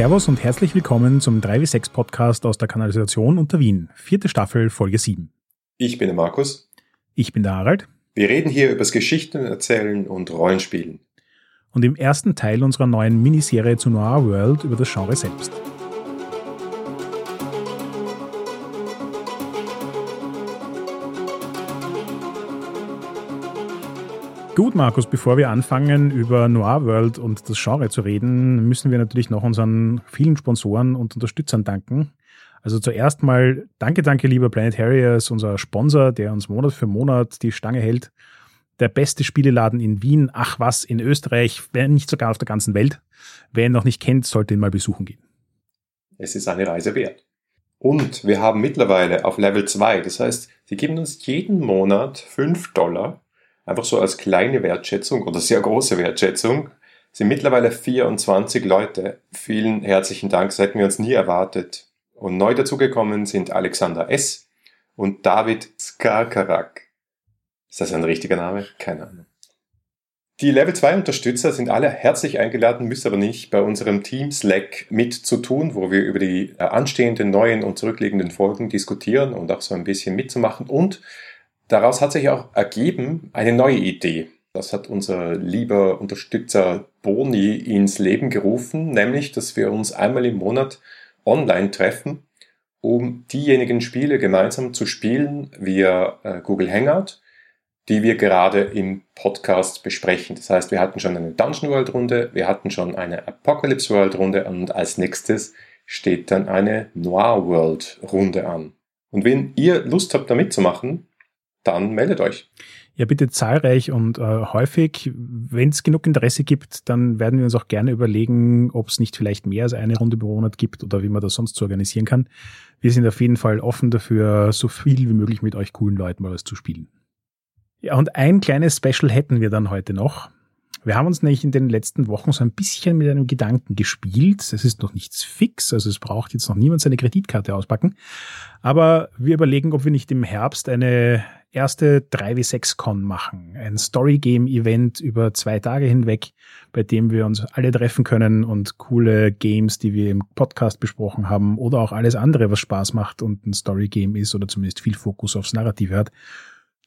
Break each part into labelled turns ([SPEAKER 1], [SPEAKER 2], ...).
[SPEAKER 1] Servus und herzlich willkommen zum 3W6 Podcast aus der Kanalisation unter Wien. Vierte Staffel, Folge 7.
[SPEAKER 2] Ich bin der Markus.
[SPEAKER 1] Ich bin der Harald.
[SPEAKER 2] Wir reden hier über das Geschichten erzählen und Rollenspielen.
[SPEAKER 1] Und im ersten Teil unserer neuen Miniserie zu Noir World über das Genre selbst. Gut, Markus, bevor wir anfangen, über Noir World und das Genre zu reden, müssen wir natürlich noch unseren vielen Sponsoren und Unterstützern danken. Also zuerst mal danke, danke, lieber Planet Harriers, unser Sponsor, der uns Monat für Monat die Stange hält. Der beste Spieleladen in Wien, ach was, in Österreich, wenn nicht sogar auf der ganzen Welt. Wer ihn noch nicht kennt, sollte ihn mal besuchen gehen.
[SPEAKER 2] Es ist eine Reise wert. Und wir haben mittlerweile auf Level 2, das heißt, sie geben uns jeden Monat 5 Dollar einfach so als kleine Wertschätzung oder sehr große Wertschätzung, sind mittlerweile 24 Leute. Vielen herzlichen Dank, das hätten wir uns nie erwartet. Und neu dazugekommen sind Alexander S. und David Skarkarak. Ist das ein richtiger Name? Keine Ahnung. Die Level 2 Unterstützer sind alle herzlich eingeladen, müssen aber nicht bei unserem Team Slack mitzutun, wo wir über die äh, anstehenden neuen und zurückliegenden Folgen diskutieren und auch so ein bisschen mitzumachen und Daraus hat sich auch ergeben eine neue Idee. Das hat unser lieber Unterstützer Boni ins Leben gerufen, nämlich, dass wir uns einmal im Monat online treffen, um diejenigen Spiele gemeinsam zu spielen via äh, Google Hangout, die wir gerade im Podcast besprechen. Das heißt, wir hatten schon eine Dungeon World Runde, wir hatten schon eine Apocalypse World Runde und als nächstes steht dann eine Noir World Runde an. Und wenn ihr Lust habt, da mitzumachen, dann meldet euch.
[SPEAKER 1] Ja, bitte zahlreich und äh, häufig. Wenn es genug Interesse gibt, dann werden wir uns auch gerne überlegen, ob es nicht vielleicht mehr als eine Runde pro Monat gibt oder wie man das sonst so organisieren kann. Wir sind auf jeden Fall offen dafür, so viel wie möglich mit euch coolen Leuten mal was zu spielen. Ja, und ein kleines Special hätten wir dann heute noch. Wir haben uns nämlich in den letzten Wochen so ein bisschen mit einem Gedanken gespielt. Es ist noch nichts fix, also es braucht jetzt noch niemand seine Kreditkarte auspacken. Aber wir überlegen, ob wir nicht im Herbst eine erste 3W6Con machen. Ein Story-Game-Event über zwei Tage hinweg, bei dem wir uns alle treffen können und coole Games, die wir im Podcast besprochen haben oder auch alles andere, was Spaß macht und ein Story-Game ist oder zumindest viel Fokus aufs Narrativ hat,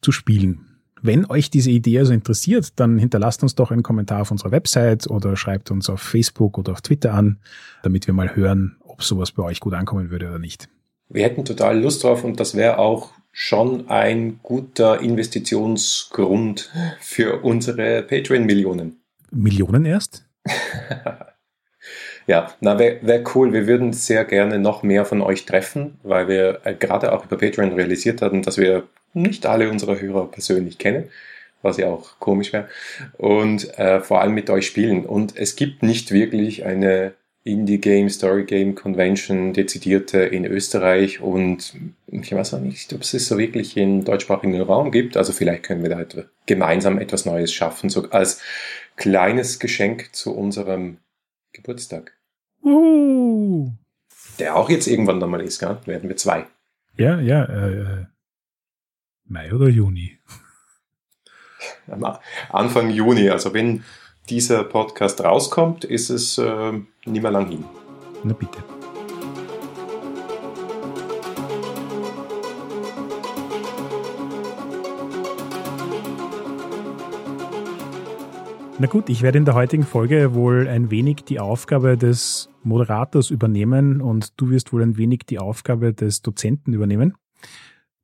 [SPEAKER 1] zu spielen. Wenn euch diese Idee also interessiert, dann hinterlasst uns doch einen Kommentar auf unserer Website oder schreibt uns auf Facebook oder auf Twitter an, damit wir mal hören, ob sowas bei euch gut ankommen würde oder nicht.
[SPEAKER 2] Wir hätten total Lust drauf und das wäre auch schon ein guter Investitionsgrund für unsere Patreon-Millionen.
[SPEAKER 1] Millionen erst?
[SPEAKER 2] ja, na, wäre wär cool. Wir würden sehr gerne noch mehr von euch treffen, weil wir äh, gerade auch über Patreon realisiert hatten, dass wir nicht alle unsere Hörer persönlich kennen, was ja auch komisch wäre, und äh, vor allem mit euch spielen. Und es gibt nicht wirklich eine Indie-Game, Story-Game Convention dezidierte in Österreich und ich weiß auch nicht, ob es es so wirklich im deutschsprachigen Raum gibt. Also vielleicht können wir da gemeinsam etwas Neues schaffen, so als kleines Geschenk zu unserem Geburtstag.
[SPEAKER 1] Uh.
[SPEAKER 2] Der auch jetzt irgendwann nochmal ist, gell? werden wir zwei.
[SPEAKER 1] Ja, ja, äh, Mai oder Juni?
[SPEAKER 2] Anfang Juni. Also wenn dieser Podcast rauskommt, ist es äh, nicht mehr lang hin.
[SPEAKER 1] Na bitte. Na gut, ich werde in der heutigen Folge wohl ein wenig die Aufgabe des Moderators übernehmen und du wirst wohl ein wenig die Aufgabe des Dozenten übernehmen.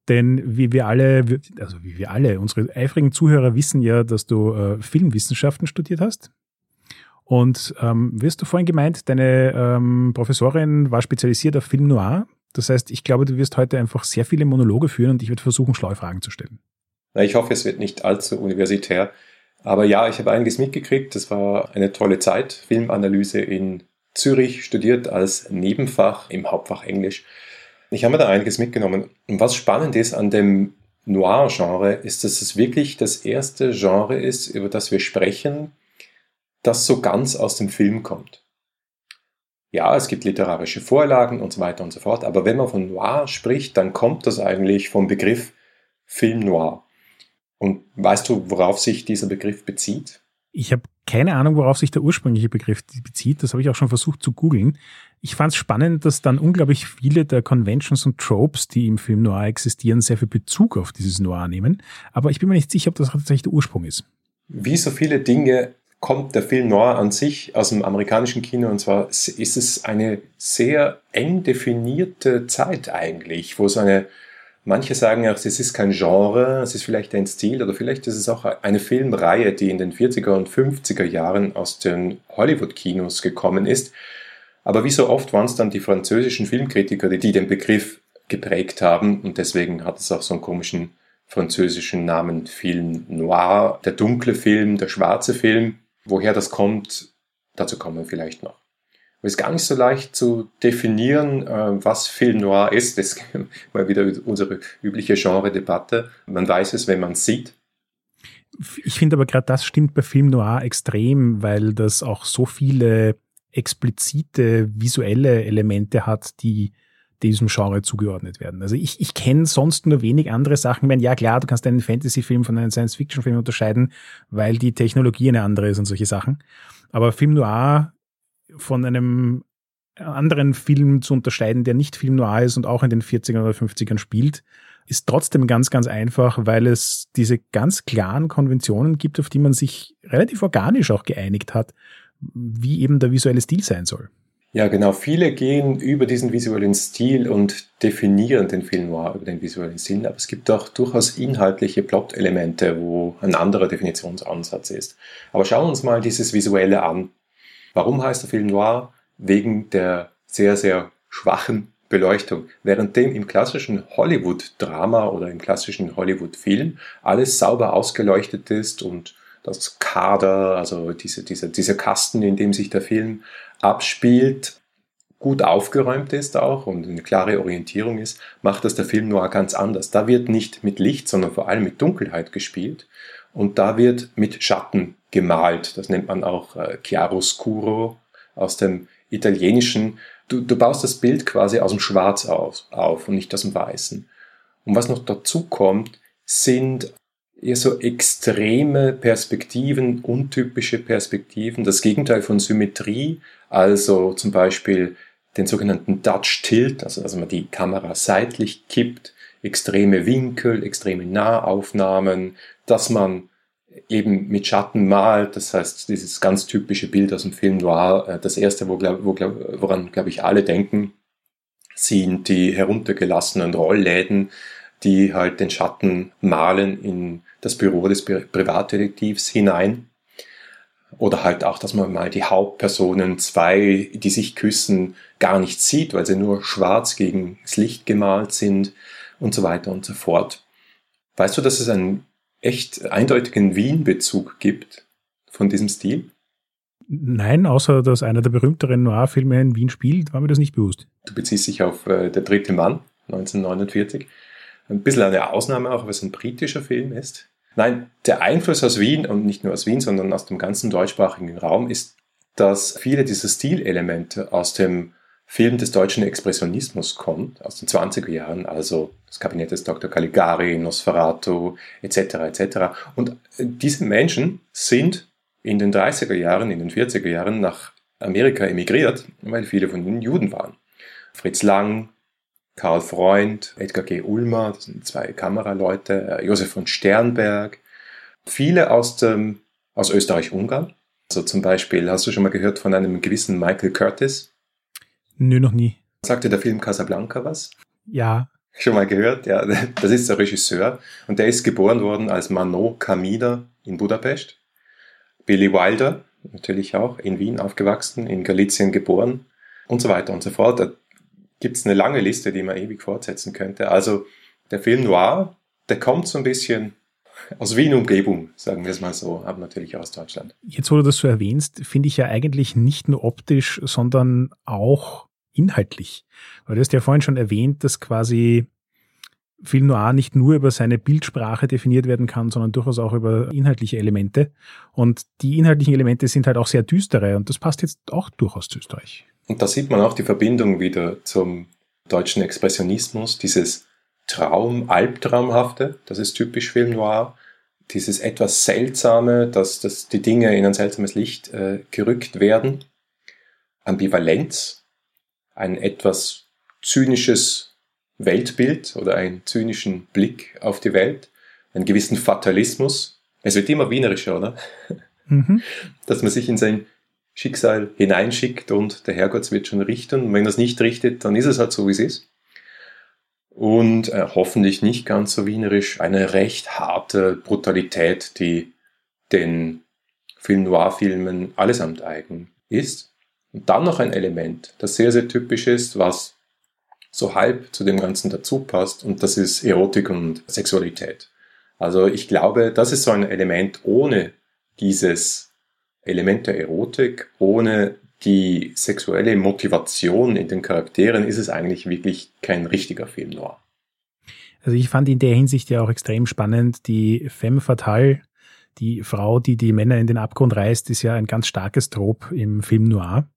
[SPEAKER 1] Denn wie wir alle, also wie wir alle, unsere eifrigen Zuhörer wissen ja, dass du äh, Filmwissenschaften studiert hast. Und ähm, wirst du vorhin gemeint, deine ähm, Professorin war spezialisiert auf Film Noir. Das heißt, ich glaube, du wirst heute einfach sehr viele Monologe führen und ich werde versuchen, schlaue Fragen zu stellen.
[SPEAKER 2] Ich hoffe, es wird nicht allzu universitär. Aber ja, ich habe einiges mitgekriegt. Das war eine tolle Zeit. Filmanalyse in Zürich studiert als Nebenfach im Hauptfach Englisch. Ich habe mir da einiges mitgenommen. Und was spannend ist an dem Noir-Genre, ist, dass es wirklich das erste Genre ist, über das wir sprechen, das so ganz aus dem Film kommt. Ja, es gibt literarische Vorlagen und so weiter und so fort, aber wenn man von Noir spricht, dann kommt das eigentlich vom Begriff Film Noir. Und weißt du, worauf sich dieser Begriff bezieht?
[SPEAKER 1] Ich habe keine Ahnung, worauf sich der ursprüngliche Begriff bezieht. Das habe ich auch schon versucht zu googeln. Ich fand es spannend, dass dann unglaublich viele der Conventions und Tropes, die im Film Noir existieren, sehr viel Bezug auf dieses Noir nehmen. Aber ich bin mir nicht sicher, ob das tatsächlich der Ursprung ist.
[SPEAKER 2] Wie so viele Dinge kommt der Film Noir an sich aus dem amerikanischen Kino und zwar ist es eine sehr eng definierte Zeit eigentlich, wo so eine Manche sagen auch, es ist kein Genre, es ist vielleicht ein Stil oder vielleicht ist es auch eine Filmreihe, die in den 40er und 50er Jahren aus den Hollywood-Kinos gekommen ist. Aber wie so oft waren es dann die französischen Filmkritiker, die den Begriff geprägt haben und deswegen hat es auch so einen komischen französischen Namen Film Noir, der dunkle Film, der schwarze Film. Woher das kommt, dazu kommen wir vielleicht noch. Es ist gar nicht so leicht zu definieren, äh, was Film Noir ist. Das ist mal wieder unsere übliche Genre-Debatte. Man weiß es, wenn man es sieht.
[SPEAKER 1] Ich finde aber gerade das stimmt bei Film Noir extrem, weil das auch so viele explizite visuelle Elemente hat, die diesem Genre zugeordnet werden. Also ich, ich kenne sonst nur wenig andere Sachen. Ich meine, ja klar, du kannst einen Fantasy-Film von einem Science-Fiction-Film unterscheiden, weil die Technologie eine andere ist und solche Sachen. Aber Film Noir von einem anderen Film zu unterscheiden, der nicht Film noir ist und auch in den 40ern oder 50ern spielt, ist trotzdem ganz, ganz einfach, weil es diese ganz klaren Konventionen gibt, auf die man sich relativ organisch auch geeinigt hat, wie eben der visuelle Stil sein soll.
[SPEAKER 2] Ja, genau. Viele gehen über diesen visuellen Stil und definieren den Film noir über den visuellen Stil, aber es gibt auch durchaus inhaltliche Plot-Elemente, wo ein anderer Definitionsansatz ist. Aber schauen wir uns mal dieses Visuelle an. Warum heißt der Film Noir? Wegen der sehr, sehr schwachen Beleuchtung. Währenddem im klassischen Hollywood-Drama oder im klassischen Hollywood-Film alles sauber ausgeleuchtet ist und das Kader, also diese, diese, dieser Kasten, in dem sich der Film abspielt, gut aufgeräumt ist auch und eine klare Orientierung ist, macht das der Film Noir ganz anders. Da wird nicht mit Licht, sondern vor allem mit Dunkelheit gespielt und da wird mit Schatten gemalt. Das nennt man auch äh, Chiaroscuro aus dem Italienischen. Du, du baust das Bild quasi aus dem Schwarz auf, auf und nicht aus dem Weißen. Und was noch dazu kommt, sind eher so extreme Perspektiven, untypische Perspektiven, das Gegenteil von Symmetrie, also zum Beispiel den sogenannten Dutch Tilt, also dass man die Kamera seitlich kippt, extreme Winkel, extreme Nahaufnahmen, dass man eben mit Schatten malt, das heißt dieses ganz typische Bild aus dem Film Noir, äh, das erste, wo, wo, woran glaube ich alle denken, sind die heruntergelassenen Rollläden, die halt den Schatten malen in das Büro des Privatdetektivs hinein. Oder halt auch, dass man mal die Hauptpersonen zwei, die sich küssen, gar nicht sieht, weil sie nur schwarz gegen das Licht gemalt sind und so weiter und so fort. Weißt du, dass es einen echt eindeutigen Wien-Bezug gibt von diesem Stil?
[SPEAKER 1] Nein, außer dass einer der berühmteren Noir-Filme in Wien spielt, war mir das nicht bewusst.
[SPEAKER 2] Du beziehst dich auf äh, Der dritte Mann, 1949. Ein bisschen eine Ausnahme auch, weil es ein britischer Film ist. Nein, der Einfluss aus Wien und nicht nur aus Wien, sondern aus dem ganzen deutschsprachigen Raum ist, dass viele dieser Stilelemente aus dem Film des deutschen Expressionismus kommt, aus den 20er Jahren, also das Kabinett des Dr. Caligari, Nosferatu etc. etc. Und diese Menschen sind in den 30er Jahren, in den 40er Jahren nach Amerika emigriert, weil viele von ihnen Juden waren. Fritz Lang, Karl Freund, Edgar G. Ulmer, das sind zwei Kameraleute, äh, Josef von Sternberg, viele aus, dem, aus Österreich-Ungarn. Also zum Beispiel, hast du schon mal gehört von einem gewissen Michael Curtis?
[SPEAKER 1] Nö, noch nie.
[SPEAKER 2] Sagte der Film Casablanca was?
[SPEAKER 1] Ja.
[SPEAKER 2] Schon mal gehört? Ja, das ist der Regisseur und der ist geboren worden als Mano Kamida in Budapest. Billy Wilder, natürlich auch, in Wien aufgewachsen, in Galizien geboren und so weiter und so fort. Da gibt's eine lange Liste, die man ewig fortsetzen könnte. Also der Film Noir, der kommt so ein bisschen aus Wien-Umgebung, sagen wir es mal so, aber natürlich aus Deutschland.
[SPEAKER 1] Jetzt, wo du das so erwähnst, finde ich ja eigentlich nicht nur optisch, sondern auch inhaltlich. Weil du hast ja vorhin schon erwähnt, dass quasi Film Noir nicht nur über seine Bildsprache definiert werden kann, sondern durchaus auch über inhaltliche Elemente. Und die inhaltlichen Elemente sind halt auch sehr düstere und das passt jetzt auch durchaus zu Österreich.
[SPEAKER 2] Und da sieht man auch die Verbindung wieder zum deutschen Expressionismus, dieses Traum, Albtraumhafte, das ist typisch Film Noir, dieses etwas Seltsame, dass, dass die Dinge in ein seltsames Licht äh, gerückt werden, Ambivalenz, ein etwas zynisches Weltbild oder einen zynischen Blick auf die Welt, einen gewissen Fatalismus. Es wird immer wienerischer, oder? Mhm. Dass man sich in sein Schicksal hineinschickt und der Herrgott wird schon richten. Und wenn er es nicht richtet, dann ist es halt so, wie es ist. Und äh, hoffentlich nicht ganz so wienerisch eine recht harte Brutalität, die den Film Noir-Filmen allesamt eigen ist. Und dann noch ein Element, das sehr, sehr typisch ist, was so halb zu dem Ganzen dazu passt, und das ist Erotik und Sexualität. Also ich glaube, das ist so ein Element ohne dieses Element der Erotik, ohne die sexuelle Motivation in den Charakteren ist es eigentlich wirklich kein richtiger Film noir.
[SPEAKER 1] Also ich fand in der Hinsicht ja auch extrem spannend, die Femme Fatale, die Frau, die die Männer in den Abgrund reißt, ist ja ein ganz starkes Trop im Film Noir.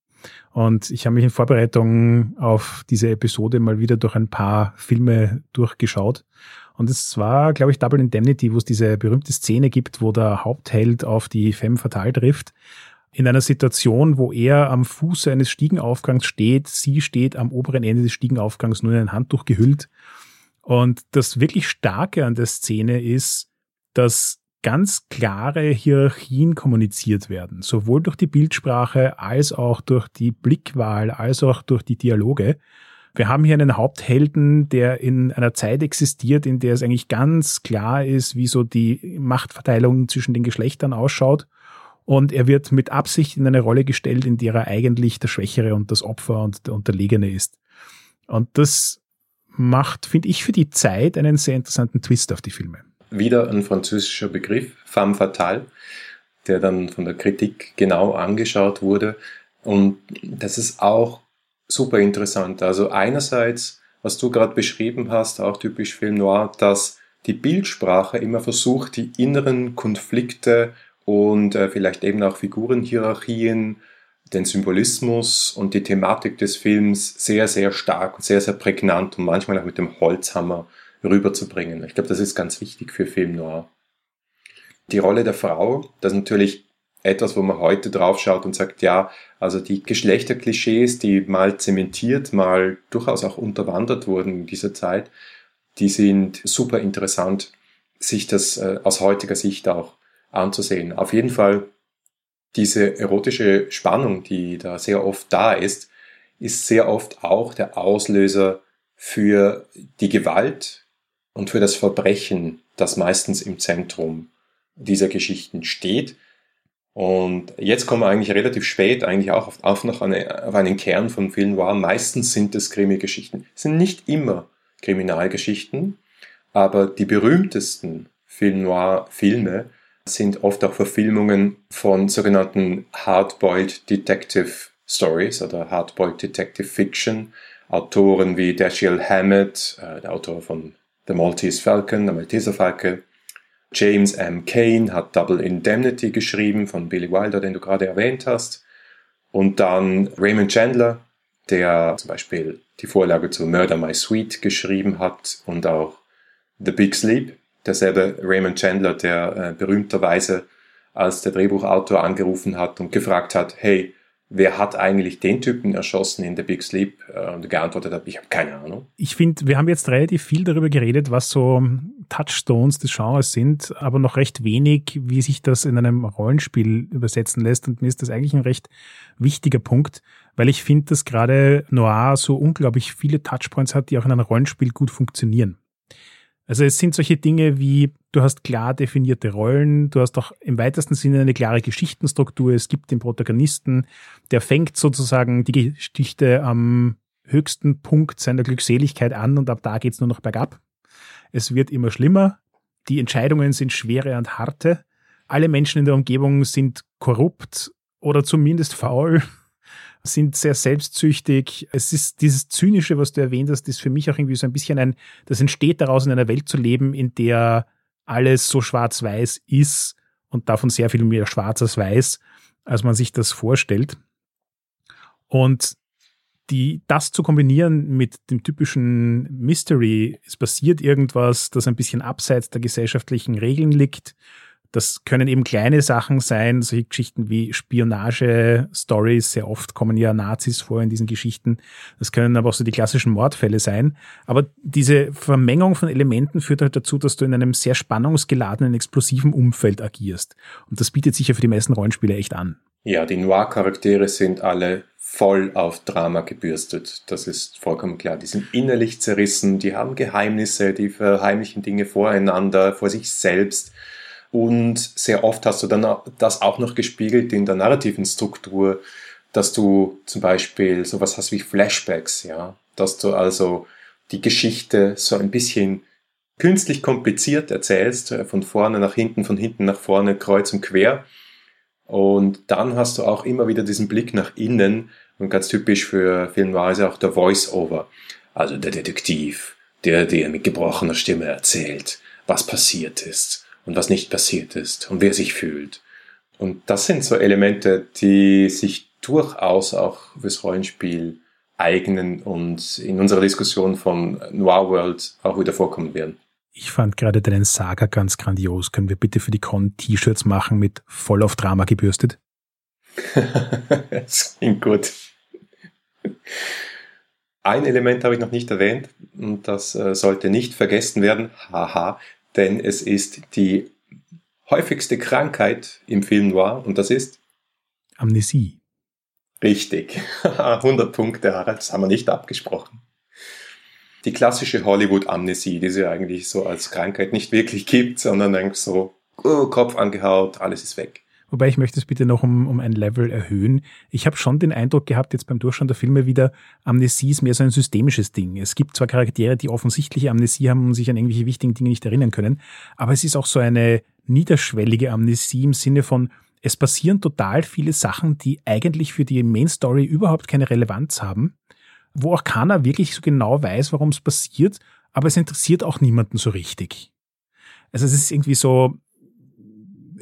[SPEAKER 1] Und ich habe mich in Vorbereitung auf diese Episode mal wieder durch ein paar Filme durchgeschaut. Und es war, glaube ich, Double Indemnity, wo es diese berühmte Szene gibt, wo der Hauptheld auf die Femme Fatale trifft. In einer Situation, wo er am Fuße eines Stiegenaufgangs steht, sie steht am oberen Ende des Stiegenaufgangs nur in ein Handtuch gehüllt. Und das wirklich Starke an der Szene ist, dass ganz klare Hierarchien kommuniziert werden, sowohl durch die Bildsprache als auch durch die Blickwahl, als auch durch die Dialoge. Wir haben hier einen Haupthelden, der in einer Zeit existiert, in der es eigentlich ganz klar ist, wie so die Machtverteilung zwischen den Geschlechtern ausschaut. Und er wird mit Absicht in eine Rolle gestellt, in der er eigentlich der Schwächere und das Opfer und der Unterlegene ist. Und das macht, finde ich, für die Zeit einen sehr interessanten Twist auf die Filme
[SPEAKER 2] wieder ein französischer Begriff, femme fatale, der dann von der Kritik genau angeschaut wurde. Und das ist auch super interessant. Also einerseits, was du gerade beschrieben hast, auch typisch Film Noir, dass die Bildsprache immer versucht, die inneren Konflikte und äh, vielleicht eben auch Figurenhierarchien, den Symbolismus und die Thematik des Films sehr, sehr stark und sehr, sehr prägnant und manchmal auch mit dem Holzhammer rüberzubringen. Ich glaube, das ist ganz wichtig für Film Noir. Die Rolle der Frau, das ist natürlich etwas, wo man heute drauf schaut und sagt, ja, also die Geschlechterklischees, die mal zementiert, mal durchaus auch unterwandert wurden in dieser Zeit, die sind super interessant, sich das äh, aus heutiger Sicht auch anzusehen. Auf jeden Fall diese erotische Spannung, die da sehr oft da ist, ist sehr oft auch der Auslöser für die Gewalt, und für das Verbrechen, das meistens im Zentrum dieser Geschichten steht. Und jetzt kommen wir eigentlich relativ spät eigentlich auch auf, auf noch eine, auf einen Kern von Film Noir. Meistens sind es Krimi-Geschichten. Es sind nicht immer Kriminalgeschichten, aber die berühmtesten Film Noir-Filme sind oft auch Verfilmungen von sogenannten Hardboiled Detective Stories oder Hardboiled Detective Fiction. Autoren wie Dashiell Hammett, äh, der Autor von The Maltese Falcon, der Malteser Falke. James M. Kane hat Double Indemnity geschrieben von Billy Wilder, den du gerade erwähnt hast. Und dann Raymond Chandler, der zum Beispiel die Vorlage zu Murder My Sweet geschrieben hat und auch The Big Sleep. Derselbe Raymond Chandler, der äh, berühmterweise als der Drehbuchautor angerufen hat und gefragt hat, hey, wer hat eigentlich den Typen erschossen in The Big Sleep? Äh, und geantwortet hat, ich habe keine Ahnung.
[SPEAKER 1] Ich finde, wir haben jetzt relativ viel darüber geredet, was so Touchstones des Genres sind, aber noch recht wenig, wie sich das in einem Rollenspiel übersetzen lässt. Und mir ist das eigentlich ein recht wichtiger Punkt, weil ich finde, dass gerade Noir so unglaublich viele Touchpoints hat, die auch in einem Rollenspiel gut funktionieren. Also es sind solche Dinge wie, du hast klar definierte Rollen, du hast auch im weitesten Sinne eine klare Geschichtenstruktur, es gibt den Protagonisten, der fängt sozusagen die Geschichte am höchsten Punkt seiner Glückseligkeit an und ab da geht's nur noch bergab. Es wird immer schlimmer, die Entscheidungen sind schwere und harte, alle Menschen in der Umgebung sind korrupt oder zumindest faul sind sehr selbstsüchtig. Es ist dieses Zynische, was du erwähnt hast, ist für mich auch irgendwie so ein bisschen ein, das entsteht daraus, in einer Welt zu leben, in der alles so schwarz-weiß ist und davon sehr viel mehr schwarz als weiß, als man sich das vorstellt. Und die, das zu kombinieren mit dem typischen Mystery, es passiert irgendwas, das ein bisschen abseits der gesellschaftlichen Regeln liegt. Das können eben kleine Sachen sein, solche Geschichten wie Spionage-Stories. Sehr oft kommen ja Nazis vor in diesen Geschichten. Das können aber auch so die klassischen Mordfälle sein. Aber diese Vermengung von Elementen führt halt dazu, dass du in einem sehr spannungsgeladenen, explosiven Umfeld agierst. Und das bietet sich ja für die meisten Rollenspiele echt an.
[SPEAKER 2] Ja, die Noir-Charaktere sind alle voll auf Drama gebürstet. Das ist vollkommen klar. Die sind innerlich zerrissen, die haben Geheimnisse, die verheimlichen Dinge voreinander, vor sich selbst. Und sehr oft hast du dann das auch noch gespiegelt in der narrativen Struktur, dass du zum Beispiel sowas hast wie Flashbacks, ja, dass du also die Geschichte so ein bisschen künstlich kompliziert erzählst, von vorne nach hinten, von hinten nach vorne, kreuz und quer. Und dann hast du auch immer wieder diesen Blick nach innen und ganz typisch für Film war es auch der Voice-Over. Also der Detektiv, der dir mit gebrochener Stimme erzählt, was passiert ist und was nicht passiert ist und wer sich fühlt. Und das sind so Elemente, die sich durchaus auch fürs Rollenspiel eignen und in unserer Diskussion von Noir World auch wieder vorkommen werden.
[SPEAKER 1] Ich fand gerade deinen Saga ganz grandios. Können wir bitte für die Con T-Shirts machen mit voll auf Drama gebürstet?
[SPEAKER 2] das klingt gut. Ein Element habe ich noch nicht erwähnt und das äh, sollte nicht vergessen werden, haha, denn es ist die häufigste Krankheit im Film Noir und das ist
[SPEAKER 1] Amnesie.
[SPEAKER 2] Richtig. 100 Punkte, Harald, das haben wir nicht abgesprochen die klassische Hollywood-Amnesie, die es ja eigentlich so als Krankheit nicht wirklich gibt, sondern eigentlich so oh, Kopf angehaut, alles ist weg.
[SPEAKER 1] Wobei ich möchte es bitte noch um, um ein Level erhöhen. Ich habe schon den Eindruck gehabt, jetzt beim Durchschauen der Filme wieder, Amnesie ist mehr so ein systemisches Ding. Es gibt zwar Charaktere, die offensichtliche Amnesie haben und sich an irgendwelche wichtigen Dinge nicht erinnern können, aber es ist auch so eine niederschwellige Amnesie im Sinne von, es passieren total viele Sachen, die eigentlich für die Main Story überhaupt keine Relevanz haben wo auch keiner wirklich so genau weiß, warum es passiert, aber es interessiert auch niemanden so richtig. Also es ist irgendwie so,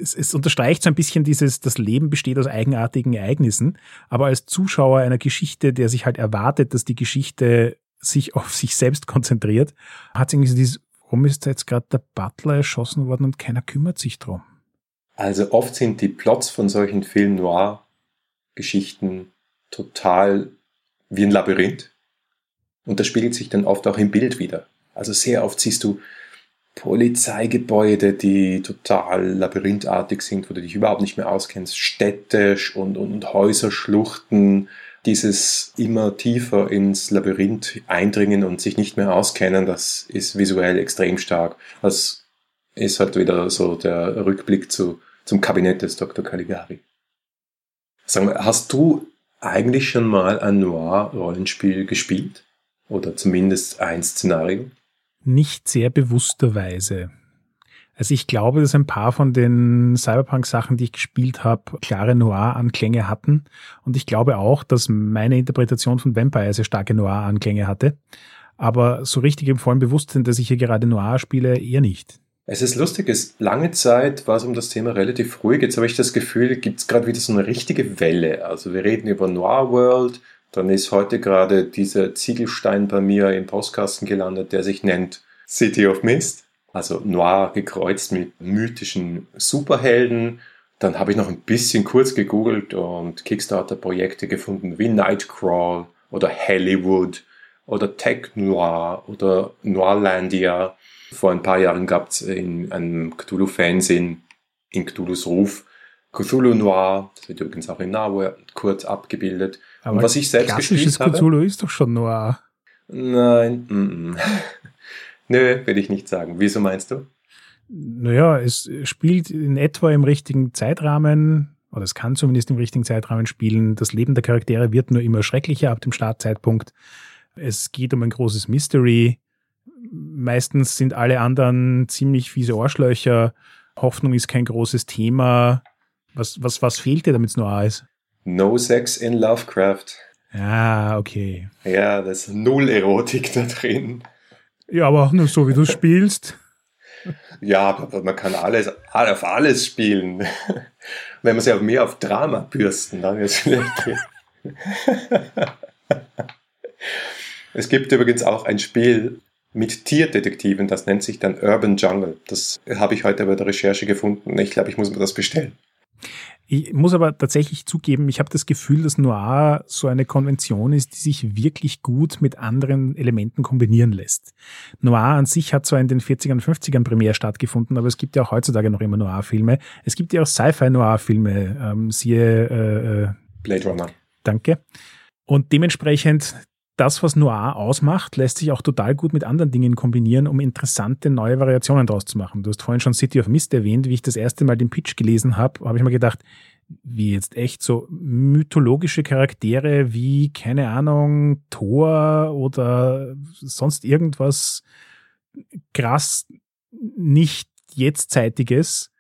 [SPEAKER 1] es, es unterstreicht so ein bisschen dieses, das Leben besteht aus eigenartigen Ereignissen, aber als Zuschauer einer Geschichte, der sich halt erwartet, dass die Geschichte sich auf sich selbst konzentriert, hat es irgendwie so dieses, warum ist da jetzt gerade der Butler erschossen worden und keiner kümmert sich drum?
[SPEAKER 2] Also oft sind die Plots von solchen Film Noir Geschichten total wie ein Labyrinth. Und das spiegelt sich dann oft auch im Bild wieder. Also sehr oft siehst du Polizeigebäude, die total labyrinthartig sind, wo du dich überhaupt nicht mehr auskennst, Städte und, und, Häuserschluchten, dieses immer tiefer ins Labyrinth eindringen und sich nicht mehr auskennen, das ist visuell extrem stark. Das ist halt wieder so der Rückblick zu, zum Kabinett des Dr. Caligari. Sag mal, hast du eigentlich schon mal ein Noir-Rollenspiel gespielt? Oder zumindest ein Szenario?
[SPEAKER 1] Nicht sehr bewussterweise. Also ich glaube, dass ein paar von den Cyberpunk-Sachen, die ich gespielt habe, klare Noir-Anklänge hatten. Und ich glaube auch, dass meine Interpretation von Vampire sehr starke Noir-Anklänge hatte. Aber so richtig im vollen Bewusstsein, dass ich hier gerade Noir spiele, eher nicht.
[SPEAKER 2] Es ist lustig, es lange Zeit war es um das Thema relativ ruhig. Jetzt habe ich das Gefühl, gibt es gerade wieder so eine richtige Welle. Also wir reden über Noir World, dann ist heute gerade dieser Ziegelstein bei mir im Postkasten gelandet, der sich nennt City of Mist. Also Noir gekreuzt mit mythischen Superhelden. Dann habe ich noch ein bisschen kurz gegoogelt und Kickstarter-Projekte gefunden wie Nightcrawl oder Hollywood oder Tech Noir oder Noirlandia. Vor ein paar Jahren gab es in einem Cthulhu-Fernsehen in Cthulhus Ruf Cthulhu Noir, das wird übrigens auch in Nahue kurz abgebildet.
[SPEAKER 1] Aber Und was ich selbst gespielt habe. Cthulhu ist doch schon Noir.
[SPEAKER 2] Nein, mm, mm. nö, will ich nicht sagen. Wieso meinst du?
[SPEAKER 1] Naja, es spielt in etwa im richtigen Zeitrahmen, oder es kann zumindest im richtigen Zeitrahmen spielen. Das Leben der Charaktere wird nur immer schrecklicher ab dem Startzeitpunkt. Es geht um ein großes Mystery meistens sind alle anderen ziemlich fiese Arschlöcher. Hoffnung ist kein großes Thema. Was, was, was fehlt dir, damit es nur A ist?
[SPEAKER 2] No Sex in Lovecraft.
[SPEAKER 1] Ah, okay.
[SPEAKER 2] Ja, das ist null Erotik da drin.
[SPEAKER 1] Ja, aber auch nur so, wie du spielst.
[SPEAKER 2] Ja, aber man kann alles, auf alles spielen. Wenn man sich auch mehr auf Drama bürsten, dann es vielleicht Es gibt übrigens auch ein Spiel mit Tierdetektiven, das nennt sich dann Urban Jungle. Das habe ich heute bei der Recherche gefunden. Ich glaube, ich muss mir das bestellen.
[SPEAKER 1] Ich muss aber tatsächlich zugeben, ich habe das Gefühl, dass Noir so eine Konvention ist, die sich wirklich gut mit anderen Elementen kombinieren lässt. Noir an sich hat zwar in den 40ern und 50ern primär stattgefunden, aber es gibt ja auch heutzutage noch immer Noir-Filme. Es gibt ja auch Sci-Fi-Noir-Filme, ähm, siehe äh,
[SPEAKER 2] äh, Blade Runner.
[SPEAKER 1] Danke. Und dementsprechend das, was Noir ausmacht, lässt sich auch total gut mit anderen Dingen kombinieren, um interessante neue Variationen daraus zu machen. Du hast vorhin schon City of Mist erwähnt. Wie ich das erste Mal den Pitch gelesen habe, habe ich mir gedacht, wie jetzt echt so mythologische Charaktere wie, keine Ahnung, Thor oder sonst irgendwas krass nicht jetztzeitiges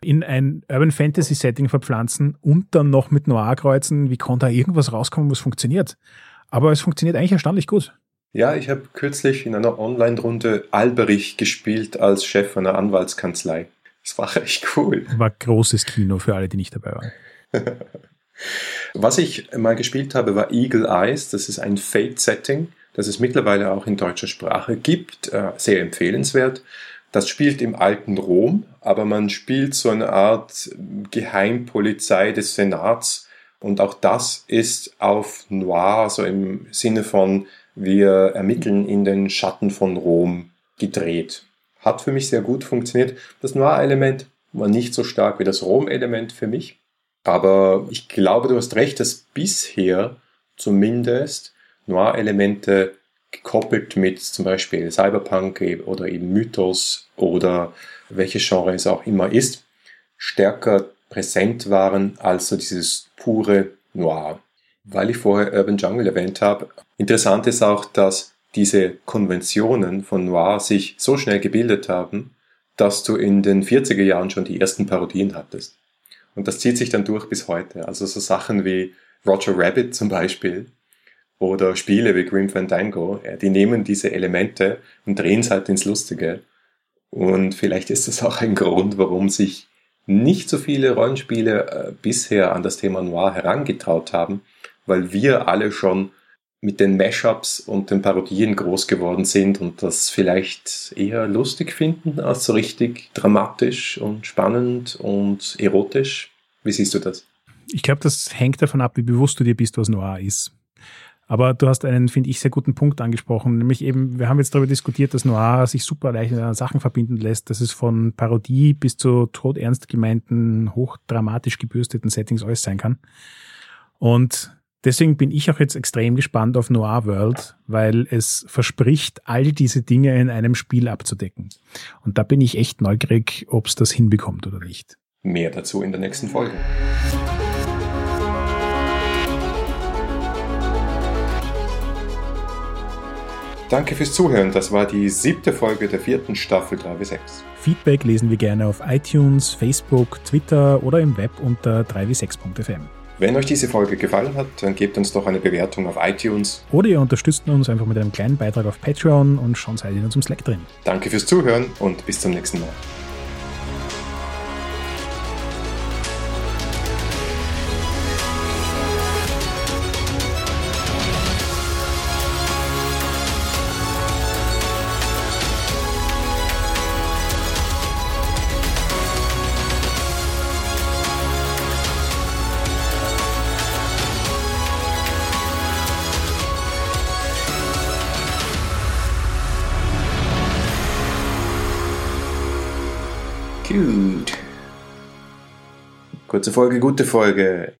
[SPEAKER 1] in ein Urban Fantasy Setting verpflanzen und dann noch mit Noir kreuzen. Wie kann da irgendwas rauskommen, was funktioniert? Aber es funktioniert eigentlich erstaunlich gut.
[SPEAKER 2] Ja, ich habe kürzlich in einer Online-Runde Alberich gespielt als Chef einer Anwaltskanzlei. Das war echt cool.
[SPEAKER 1] War großes Kino für alle, die nicht dabei waren.
[SPEAKER 2] Was ich mal gespielt habe, war Eagle Eyes. Das ist ein Fate-Setting, das es mittlerweile auch in deutscher Sprache gibt. Äh, sehr empfehlenswert. Das spielt im alten Rom, aber man spielt so eine Art Geheimpolizei des Senats und auch das ist auf Noir, so im Sinne von wir ermitteln in den Schatten von Rom gedreht. Hat für mich sehr gut funktioniert. Das Noir-Element war nicht so stark wie das Rom-Element für mich. Aber ich glaube, du hast recht, dass bisher zumindest Noir-Elemente gekoppelt mit zum Beispiel Cyberpunk oder eben Mythos oder welches Genre es auch immer ist, stärker präsent waren als so dieses pure Noir. Weil ich vorher Urban Jungle erwähnt habe, interessant ist auch, dass diese Konventionen von Noir sich so schnell gebildet haben, dass du in den 40er Jahren schon die ersten Parodien hattest. Und das zieht sich dann durch bis heute. Also so Sachen wie Roger Rabbit zum Beispiel oder Spiele wie Grim Fandango, die nehmen diese Elemente und drehen es halt ins Lustige. Und vielleicht ist das auch ein Grund, warum sich nicht so viele Rollenspiele äh, bisher an das Thema Noir herangetraut haben, weil wir alle schon mit den Mashups und den Parodien groß geworden sind und das vielleicht eher lustig finden als so richtig dramatisch und spannend und erotisch. Wie siehst du das?
[SPEAKER 1] Ich glaube, das hängt davon ab, wie bewusst du dir bist, was Noir ist. Aber du hast einen, finde ich, sehr guten Punkt angesprochen, nämlich eben, wir haben jetzt darüber diskutiert, dass Noir sich super leicht mit anderen Sachen verbinden lässt, dass es von Parodie bis zu todernst gemeinten, hochdramatisch gebürsteten Settings alles sein kann. Und deswegen bin ich auch jetzt extrem gespannt auf Noir World, weil es verspricht, all diese Dinge in einem Spiel abzudecken. Und da bin ich echt neugierig, ob es das hinbekommt oder nicht.
[SPEAKER 2] Mehr dazu in der nächsten Folge. Danke fürs Zuhören. Das war die siebte Folge der vierten Staffel 3W6.
[SPEAKER 1] Feedback lesen wir gerne auf iTunes, Facebook, Twitter oder im Web unter 3w6.fm.
[SPEAKER 2] Wenn euch diese Folge gefallen hat, dann gebt uns doch eine Bewertung auf iTunes.
[SPEAKER 1] Oder ihr unterstützt uns einfach mit einem kleinen Beitrag auf Patreon und schon seid ihr in unserem Slack drin.
[SPEAKER 2] Danke fürs Zuhören und bis zum nächsten Mal. Kurze Folge, gute Folge.